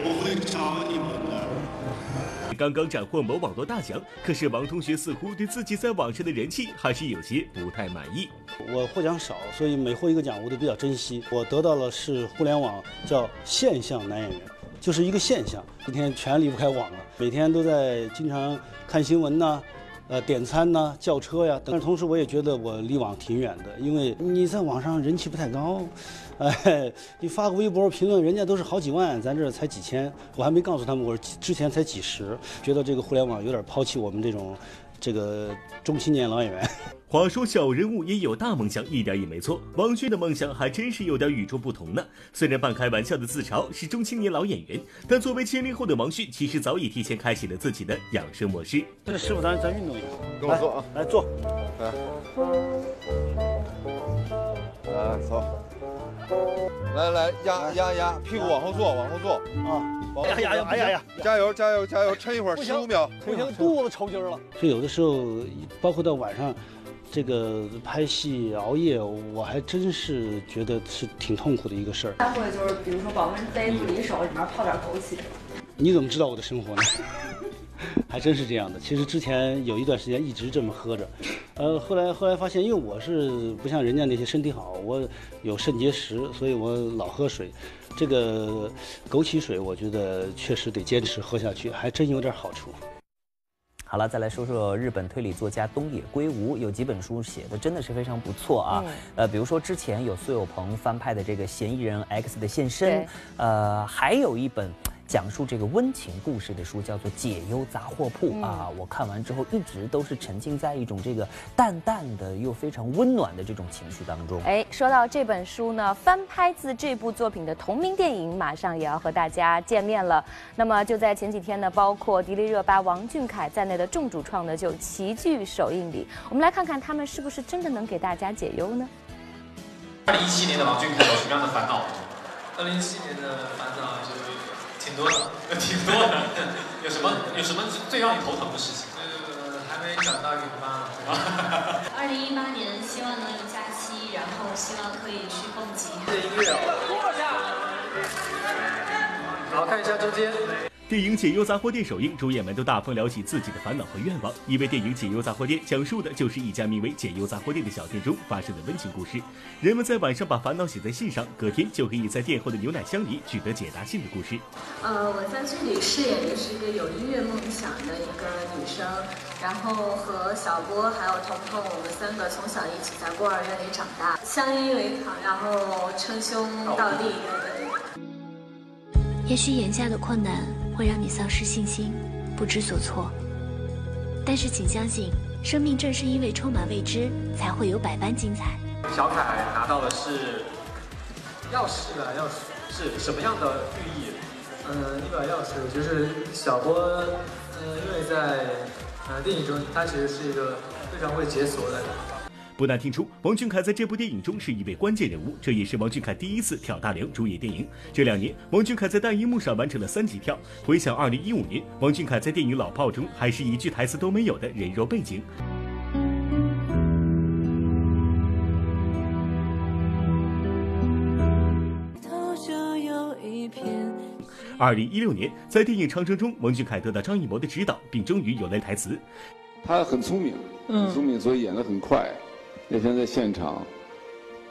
我会找你们的。刚刚斩获某网络大奖，可是王同学似乎对自己在网上的人气还是有些不太满意。我获奖少，所以每获一个奖我都比较珍惜。我得到了是互联网叫现象男演员，就是一个现象，今天全离不开网了，每天都在经常看新闻呐。呃，点餐呢，叫车呀，但是同时我也觉得我离网挺远的，因为你在网上人气不太高，哎，你发个微博评论，人家都是好几万，咱这才几千，我还没告诉他们，我之前才几十，觉得这个互联网有点抛弃我们这种。这个中青年老演员，话说小人物也有大梦想，一点也没错。王迅的梦想还真是有点与众不同呢。虽然半开玩笑的自嘲是中青年老演员，但作为七零后的王迅，其实早已提前开启了自己的养生模式。这师傅，咱咱运动一下，跟我做啊，来坐，来，来走，来来压压压，屁股往后坐，往后坐啊。哎呀呀呀！哎呀呀！加油加油加油！撑一会儿，十五秒。不行，肚子抽筋了。所以有的时候，包括到晚上，这个拍戏熬夜，我还真是觉得是挺痛苦的一个事儿。他会就是，比如说保温杯离手里面泡点枸杞。你怎么知道我的生活呢？还真是这样的。其实之前有一段时间一直这么喝着，呃，后来后来发现，因为我是不像人家那些身体好，我有肾结石，所以我老喝水。这个枸杞水，我觉得确实得坚持喝下去，还真有点好处。好了，再来说说日本推理作家东野圭吾，有几本书写的真的是非常不错啊。呃，比如说之前有苏有朋翻拍的这个《嫌疑人 X 的现身》，呃，还有一本。讲述这个温情故事的书叫做《解忧杂货铺》啊，我看完之后一直都是沉浸在一种这个淡淡的又非常温暖的这种情绪当中。哎，说到这本书呢，翻拍自这部作品的同名电影马上也要和大家见面了。那么就在前几天呢，包括迪丽热巴、王俊凯在内的众主创呢就齐聚首映礼。我们来看看他们是不是真的能给大家解忧呢？二零一七年的王俊凯有什么样的烦恼？二零一七年的烦恼就是。挺多的，挺多的。有什么有什么最让你头疼的事情？呃还没找到孕妈。二零一八年希望能有假期，然后希望可以去蹦极。这音乐哦。好，看一下中间。电影《解忧杂货店》首映，主演们都大方聊起自己的烦恼和愿望。因为电影《解忧杂货店》讲述的就是一家名为“解忧杂货店”的小店中发生的温情故事。人们在晚上把烦恼写在信上，隔天就可以在店后的牛奶箱里取得解答信的故事。呃，我在这里饰演的是一个有音乐梦想的一个女生，然后和小波还有彤彤，我们三个从小一起在孤儿院里长大，相依为命，然后称兄道弟。也许眼下的困难。会让你丧失信心，不知所措。但是请相信，生命正是因为充满未知，才会有百般精彩。小凯拿到的是钥匙啊，钥匙是什么样的寓意？嗯，一把钥匙就是小波，嗯，因为在呃电影中，他其实是一个非常会解锁的人。不难听出，王俊凯在这部电影中是一位关键人物，这也是王俊凯第一次挑大梁主演电影。这两年，王俊凯在大荧幕上完成了三级跳。回想二零一五年，王俊凯在电影《老炮》中还是一句台词都没有的人肉背景。二零一六年，在电影《长城》中，王俊凯得到张艺谋的指导，并终于有了台词。他很聪明，很聪明，所以演得很快。那天在现场，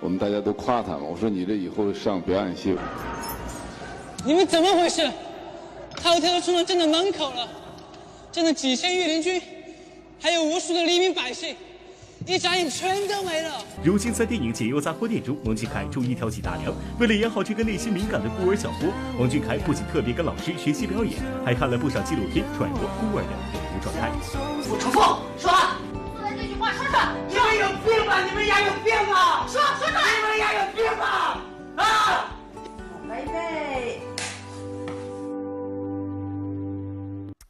我们大家都夸他嘛。我说你这以后上表演系。你们怎么回事？后天都冲到站的门口了，站的几千御林军，还有无数的黎民百姓。一眨眼全都没了。如今在电影《解忧杂货店》中，王俊凯终于挑起大梁。为了演好这个内心敏感的孤儿小波，王俊凯不仅特别跟老师学习表演，还看了不少纪录片，揣摩孤儿的人物状态。我重复你们家有病吧？说说说。你们家有病吧？啊！来预备。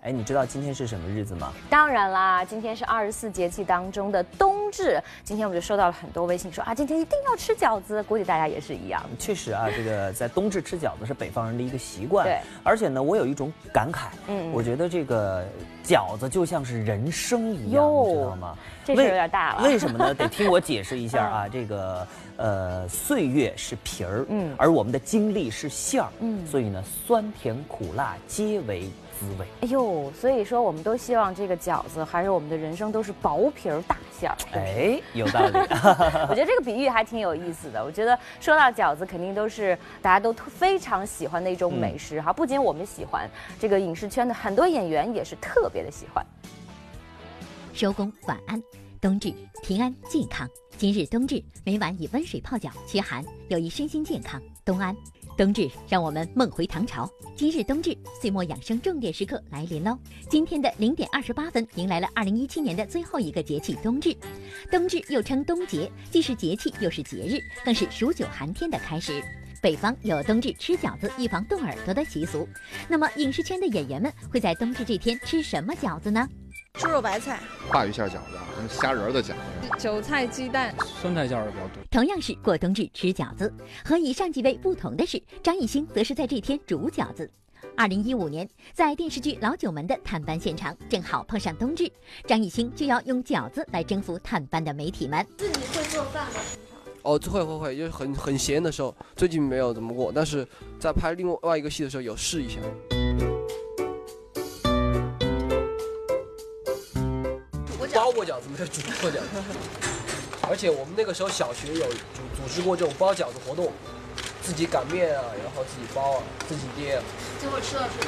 哎，你知道今天是什么日子吗？当然啦，今天是二十四节气当中的冬至。今天我们就收到了很多微信说啊，今天一定要吃饺子。估计大家也是一样。确实啊，这个在冬至吃饺子是北方人的一个习惯。对。而且呢，我有一种感慨，嗯，我觉得这个饺子就像是人生一样，你知道吗？这事有点大了。为什么呢？得听我解释一下啊。这个呃，岁月是皮儿，嗯，而我们的经历是馅儿，嗯，所以呢，酸甜苦辣皆为。滋味，哎呦，所以说我们都希望这个饺子还是我们的人生都是薄皮儿大馅儿。哎，有道理。我觉得这个比喻还挺有意思的。我觉得说到饺子，肯定都是大家都非常喜欢的一种美食哈。不仅我们喜欢，这个影视圈的很多演员也是特别的喜欢。收工晚安，冬至平安健康。今日冬至，每晚以温水泡脚驱寒，有益身心健康。冬安。冬至，让我们梦回唐朝。今日冬至，岁末养生重点时刻来临喽！今天的零点二十八分，迎来了二零一七年的最后一个节气冬至。冬至又称冬节，既是节气又是节日，更是数九寒天的开始。北方有冬至吃饺子预防冻耳朵的习俗，那么影视圈的演员们会在冬至这天吃什么饺子呢？猪肉白菜、鲅鱼馅饺子、虾仁的饺子、韭菜鸡蛋、酸菜馅的比较多。同样是过冬至吃饺子，和以上几位不同的是，张艺兴则是在这天煮饺子。二零一五年，在电视剧《老九门》的探班现场，正好碰上冬至，张艺兴就要用饺子来征服探班的媒体们。自己会做饭吗？哦，会会会，就是很很闲的时候，最近没有怎么过，但是在拍另外一个戏的时候有试一下。过饺子，没有煮过饺子。而且我们那个时候小学有组组织过这种包饺子活动，自己擀面啊，然后自己包啊，自己捏。最后吃了是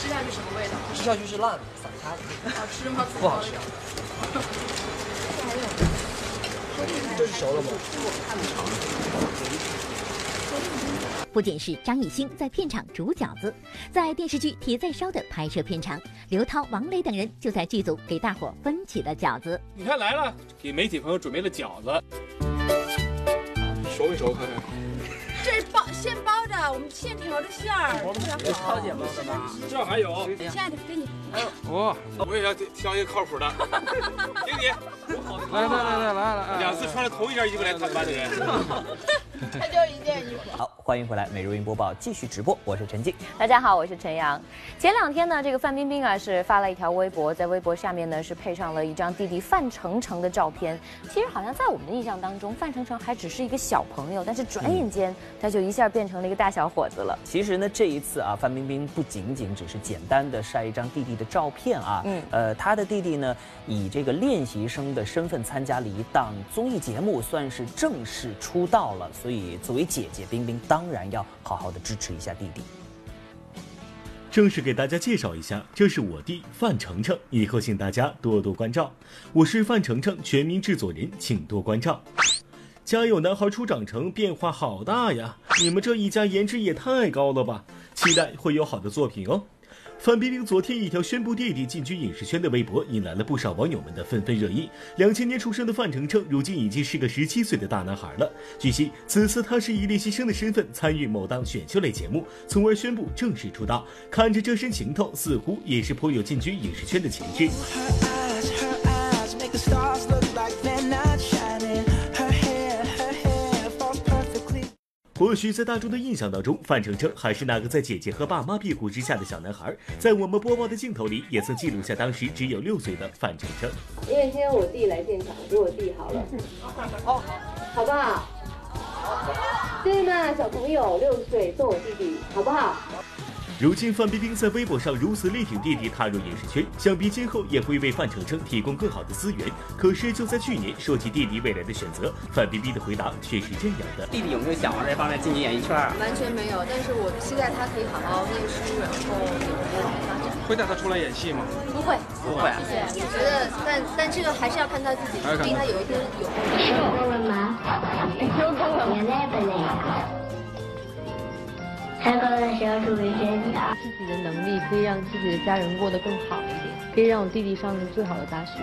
吃下去什么味道？吃下去是烂的，散开的。好吃吗？不好吃。这是熟了吗？不仅是张艺兴在片场煮饺子，在电视剧《铁在烧》的拍摄片场，刘涛、王磊等人就在剧组给大伙分起了饺子。你看来了，给媒体朋友准备了饺子，熟没熟？看看。这是包现包的，我们现调的馅儿。我们是超简包的吗？这还有。亲爱的，给你。哇，我也要挑一个靠谱的。给你，来来来来来来，两次穿着同一件衣服来探班的人。他就一件衣服。好，欢迎回来，美如云播报继续直播，我是陈静。大家好，我是陈阳。前两天呢，这个范冰冰啊是发了一条微博，在微博下面呢是配上了一张弟弟范丞丞的照片。其实好像在我们的印象当中，范丞丞还只是一个小朋友，但是转眼间他就一下变成了一个大小伙子了。其实呢，这一次啊，范冰冰不仅仅只是简单的晒一张弟弟的照片啊，嗯，呃，他的弟弟呢以这个练习生的身份参加了一档综艺节目，算是正式出道了。所以所以作为姐姐，冰冰当然要好好的支持一下弟弟。正式给大家介绍一下，这是我弟范丞丞，以后请大家多多关照。我是范丞丞全民制作人，请多关照。家有男孩初长成，变化好大呀！你们这一家颜值也太高了吧！期待会有好的作品哦。范冰冰昨天一条宣布弟弟进军影视圈的微博，引来了不少网友们的纷纷热议。两千年出生的范丞丞，如今已经是个十七岁的大男孩了。据悉，此次他是以练习生的身份参与某档选秀类节目，从而宣布正式出道。看着这身行头，似乎也是颇有进军影视圈的潜质。或许在大众的印象当中，范丞丞还是那个在姐姐和爸妈庇护之下的小男孩。在我们播报的镜头里，也曾记录下当时只有六岁的范丞丞。因为今天我弟来现场，给我弟好了，好，好不好？对嘛？小朋友六岁做我弟弟，好不好？如今范冰冰在微博上如此力挺弟弟踏入影视圈，想必今后也会为范丞丞提供更好的资源。可是就在去年说起弟弟未来的选择，范冰冰的回答却是这样的：弟弟有没有想往这方面进军演艺圈？完全没有，但是我期待他可以好好念书，然后。会带他出来演戏吗？不会，不会。对，我觉得，但但这个还是要看他自己，毕竟他有一天有空。上课的时候注意！自己的能力可以让自己的家人过得更好一点，可以让我弟弟上最好的大学。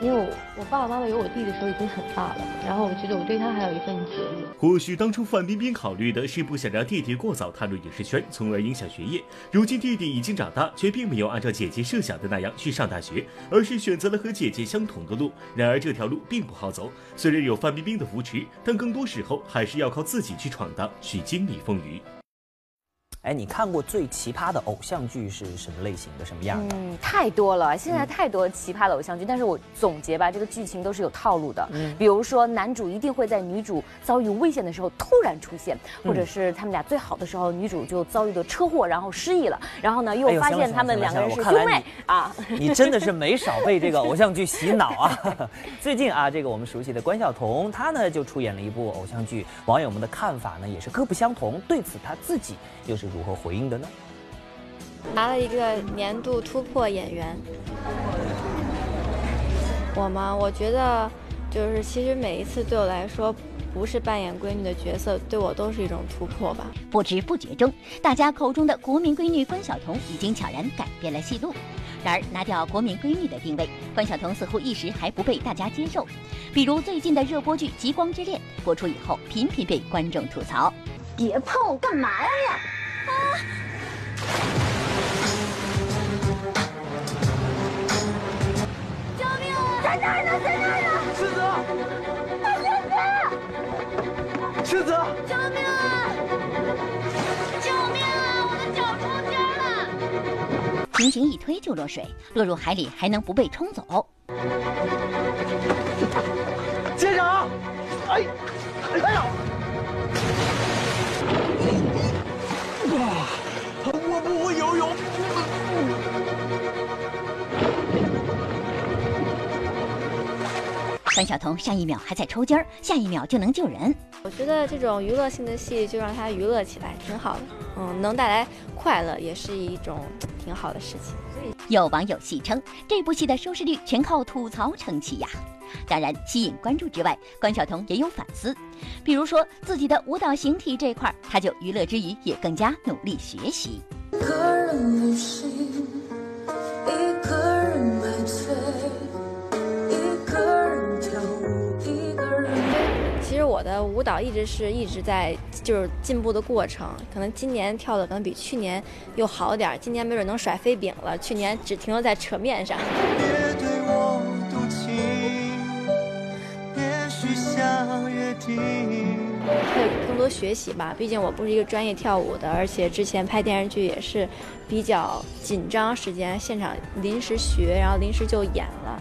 因为我我爸爸妈妈有我弟的时候已经很大了，然后我觉得我对他还有一份责任。或许当初范冰冰考虑的是不想让弟弟过早踏入影视圈，从而影响学业。如今弟弟已经长大，却并没有按照姐姐设想的那样去上大学，而是选择了和姐姐相同的路。然而这条路并不好走，虽然有范冰冰的扶持，但更多时候还是要靠自己去闯荡，去经历风雨。哎，你看过最奇葩的偶像剧是什么类型的、什么样的？嗯，太多了，现在太多奇葩的偶像剧。但是我总结吧，这个剧情都是有套路的。嗯，比如说男主一定会在女主遭遇危险的时候突然出现，或者是他们俩最好的时候，女主就遭遇了车祸，然后失忆了，然后呢又发现他们两个人是兄妹啊。你真的是没少被这个偶像剧洗脑啊！最近啊，这个我们熟悉的关晓彤，她呢就出演了一部偶像剧，网友们的看法呢也是各不相同。对此，她自己又是如何回应的呢？拿了一个年度突破演员。我吗？我觉得，就是其实每一次对我来说，不是扮演闺女的角色，对我都是一种突破吧。不知不觉中，大家口中的国民闺女关晓彤已经悄然改变了戏路。然而，拿掉国民闺女的定位，关晓彤似乎一时还不被大家接受。比如最近的热播剧《极光之恋》播出以后，频频被观众吐槽：“别碰我，干嘛呀？”在哪呢？在哪呢？赤子，大赤子，救命啊！救命啊！我的脚抽筋了。轻轻一推就落水，落入海里还能不被冲走？关晓彤上一秒还在抽筋儿，下一秒就能救人。我觉得这种娱乐性的戏就让它娱乐起来，挺好的。嗯，能带来快乐也是一种挺好的事情。有网友戏称，这部戏的收视率全靠吐槽撑起呀。当然，吸引关注之外，关晓彤也有反思，比如说自己的舞蹈形体这块，她就娱乐之余也更加努力学习。其实我的舞蹈一直是一直在就是进步的过程，可能今年跳的可能比去年又好点儿，今年没准能甩飞饼了，去年只停留在扯面上。别对我动情，别许下约定。还有更多学习吧，毕竟我不是一个专业跳舞的，而且之前拍电视剧也是比较紧张时间，现场临时学，然后临时就演了。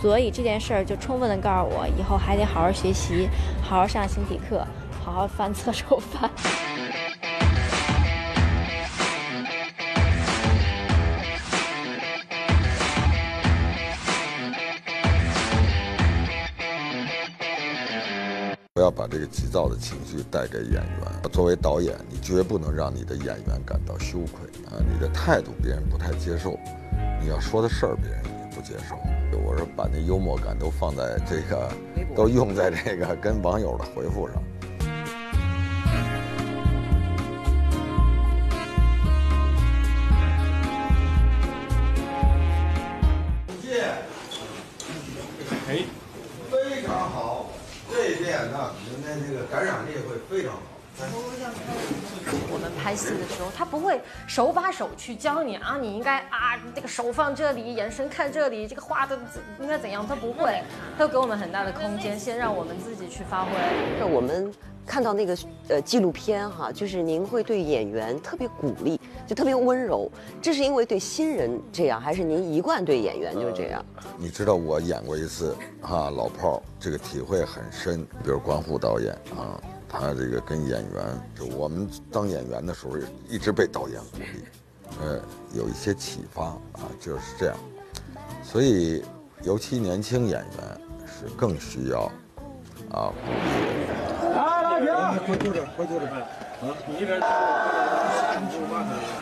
所以这件事儿就充分的告诉我，以后还得好好学习，好好上形体课，好好翻侧手翻。不要把这个急躁的情绪带给演员。作为导演，你绝不能让你的演员感到羞愧啊！你的态度别人不太接受，你要说的事儿别人不接受。我说把那幽默感都放在这个，都用在这个跟网友的回复上。戏的时候，他不会手把手去教你啊，你应该啊，这个手放这里，眼神看这里，这个画的应该怎样，他不会，他给我们很大的空间，先让我们自己去发挥。我们看到那个呃纪录片哈，就是您会对演员特别鼓励，就特别温柔，这是因为对新人这样，还是您一贯对演员就这样？你知道我演过一次哈老炮儿，这个体会很深，比如关虎导演啊。他这个跟演员，就我们当演员的时候，一直被导演鼓励，呃，有一些启发啊，就是这样。所以，尤其年轻演员是更需要啊鼓励。来来停，快坐这，快坐这。啊，你一边。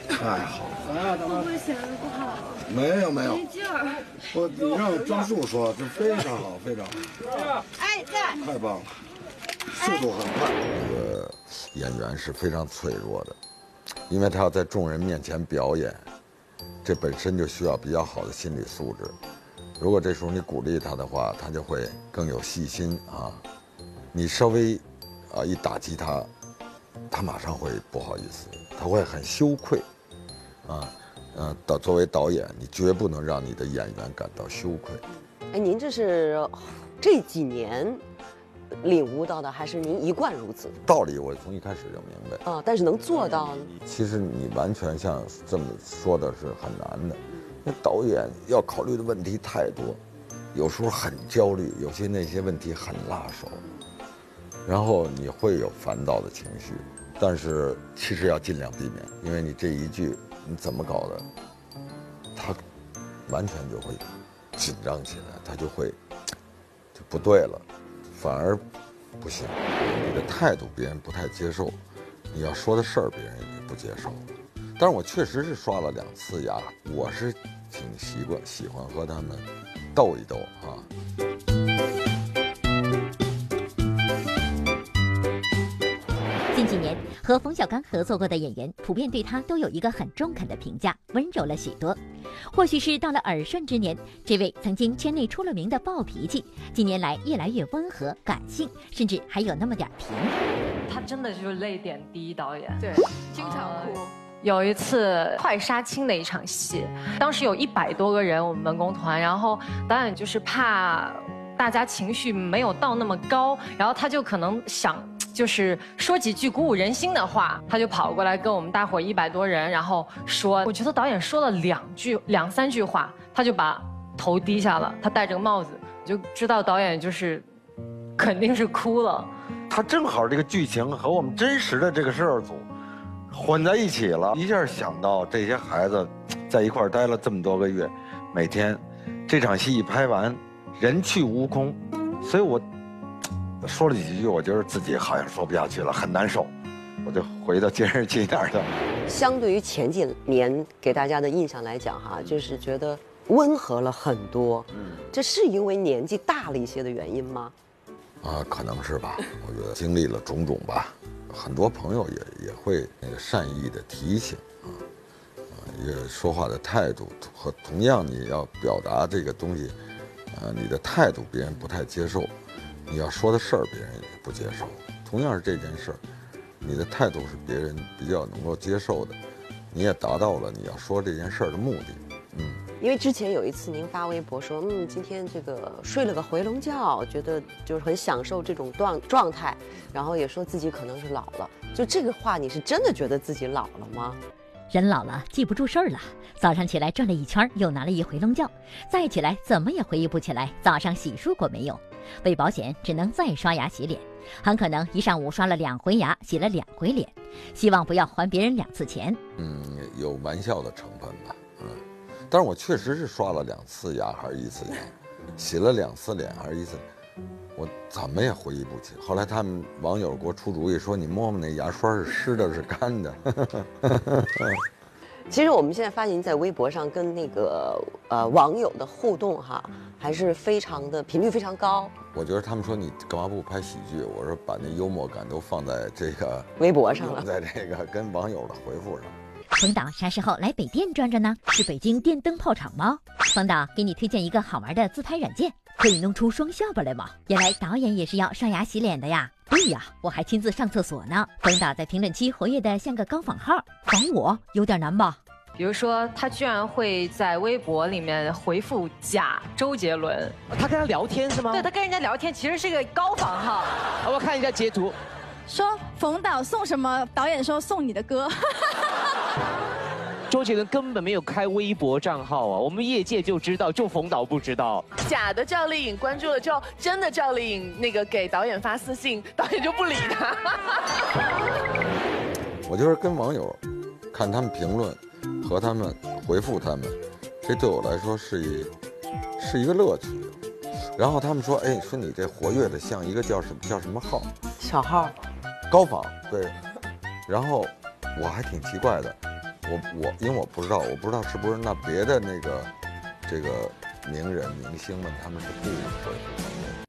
太好了。会不会显得不好？没有没有。没劲儿。我你让张树说，这非常好，非常好。哎，在。太棒了。速度很快。这个演员是非常脆弱的，因为他要在众人面前表演，这本身就需要比较好的心理素质。如果这时候你鼓励他的话，他就会更有细心啊。你稍微啊一打击他，他马上会不好意思，他会很羞愧啊。呃，导作为导演，你绝不能让你的演员感到羞愧。哎，您这是这几年领悟到的，还是您一贯如此？道理我从一开始就明白啊，但是能做到呢？其实你完全像这么说的是很难的，那导演要考虑的问题太多，有时候很焦虑，有些那些问题很辣手，然后你会有烦躁的情绪，但是其实要尽量避免，因为你这一句你怎么搞的，他完全就会紧张起来，他就会就不对了，反而不行，你的态度别人不太接受，你要说的事儿别人也不接受。但是我确实是刷了两次牙，我是挺习惯喜欢和他们斗一斗啊。和冯小刚合作过的演员，普遍对他都有一个很中肯的评价，温柔了许多。或许是到了耳顺之年，这位曾经圈内出了名的暴脾气，近年来越来越温和、感性，甚至还有那么点甜。他真的就是泪点第一导演，对，经常哭。有一次快杀青的一场戏，当时有一百多个人，我们文工团，然后导演就是怕大家情绪没有到那么高，然后他就可能想就是说几句鼓舞人心的话，他就跑过来跟我们大伙一百多人，然后说，我觉得导演说了两句两三句话，他就把头低下了，他戴着个帽子，就知道导演就是肯定是哭了。他正好这个剧情和我们真实的这个事儿组混在一起了，一下想到这些孩子在一块儿待了这么多个月，每天这场戏一拍完，人去屋空，所以我说了几句，我觉得自己好像说不下去了，很难受，我就回到监视器那儿去了。相对于前几年给大家的印象来讲，哈，就是觉得温和了很多。嗯，这是因为年纪大了一些的原因吗？啊，可能是吧。我觉得经历了种种吧，很多朋友也也会那个善意的提醒啊，啊，一个说话的态度和同样你要表达这个东西，啊，你的态度别人不太接受，你要说的事儿别人也不接受。同样是这件事儿，你的态度是别人比较能够接受的，你也达到了你要说这件事儿的目的。嗯。因为之前有一次您发微博说，嗯，今天这个睡了个回笼觉，觉得就是很享受这种状状态，然后也说自己可能是老了。就这个话，你是真的觉得自己老了吗？人老了记不住事儿了，早上起来转了一圈，又拿了一回笼觉，再起来怎么也回忆不起来早上洗漱过没有，为保险只能再刷牙洗脸，很可能一上午刷了两回牙，洗了两回脸，希望不要还别人两次钱。嗯，有玩笑的成分吧。嗯但是我确实是刷了两次牙还是一次牙，洗了两次脸还是一次，我怎么也回忆不起。后来他们网友给我出主意说：“你摸摸那牙刷是湿的，是干的。”其实我们现在发现您在微博上跟那个呃网友的互动哈，还是非常的频率非常高。我觉得他们说你干嘛不拍喜剧？我说把那幽默感都放在这个微博上了，在这个跟网友的回复上。冯导啥时候来北电转转呢？是北京电灯泡厂吗？冯导给你推荐一个好玩的自拍软件，可以弄出双下巴来吗？原来导演也是要刷牙洗脸的呀！对呀，我还亲自上厕所呢。冯导在评论区活跃的像个高仿号，仿我有点难吧？比如说，他居然会在微博里面回复假周杰伦，他跟他聊天是吗？对他跟人家聊天，其实是个高仿号。我看一下截图。说冯导送什么？导演说送你的歌。周杰伦根本没有开微博账号啊，我们业界就知道，就冯导不知道。假的赵丽颖关注了之后，真的赵丽颖那个给导演发私信，导演就不理他。我就是跟网友看他们评论和他们回复他们，这对我来说是一是一个乐趣。然后他们说，哎，说你这活跃的像一个叫什么叫什么号？小号，高仿对。然后我还挺奇怪的，我我因为我不知道，我不知道是不是那别的那个这个名人明星们他们是不回复。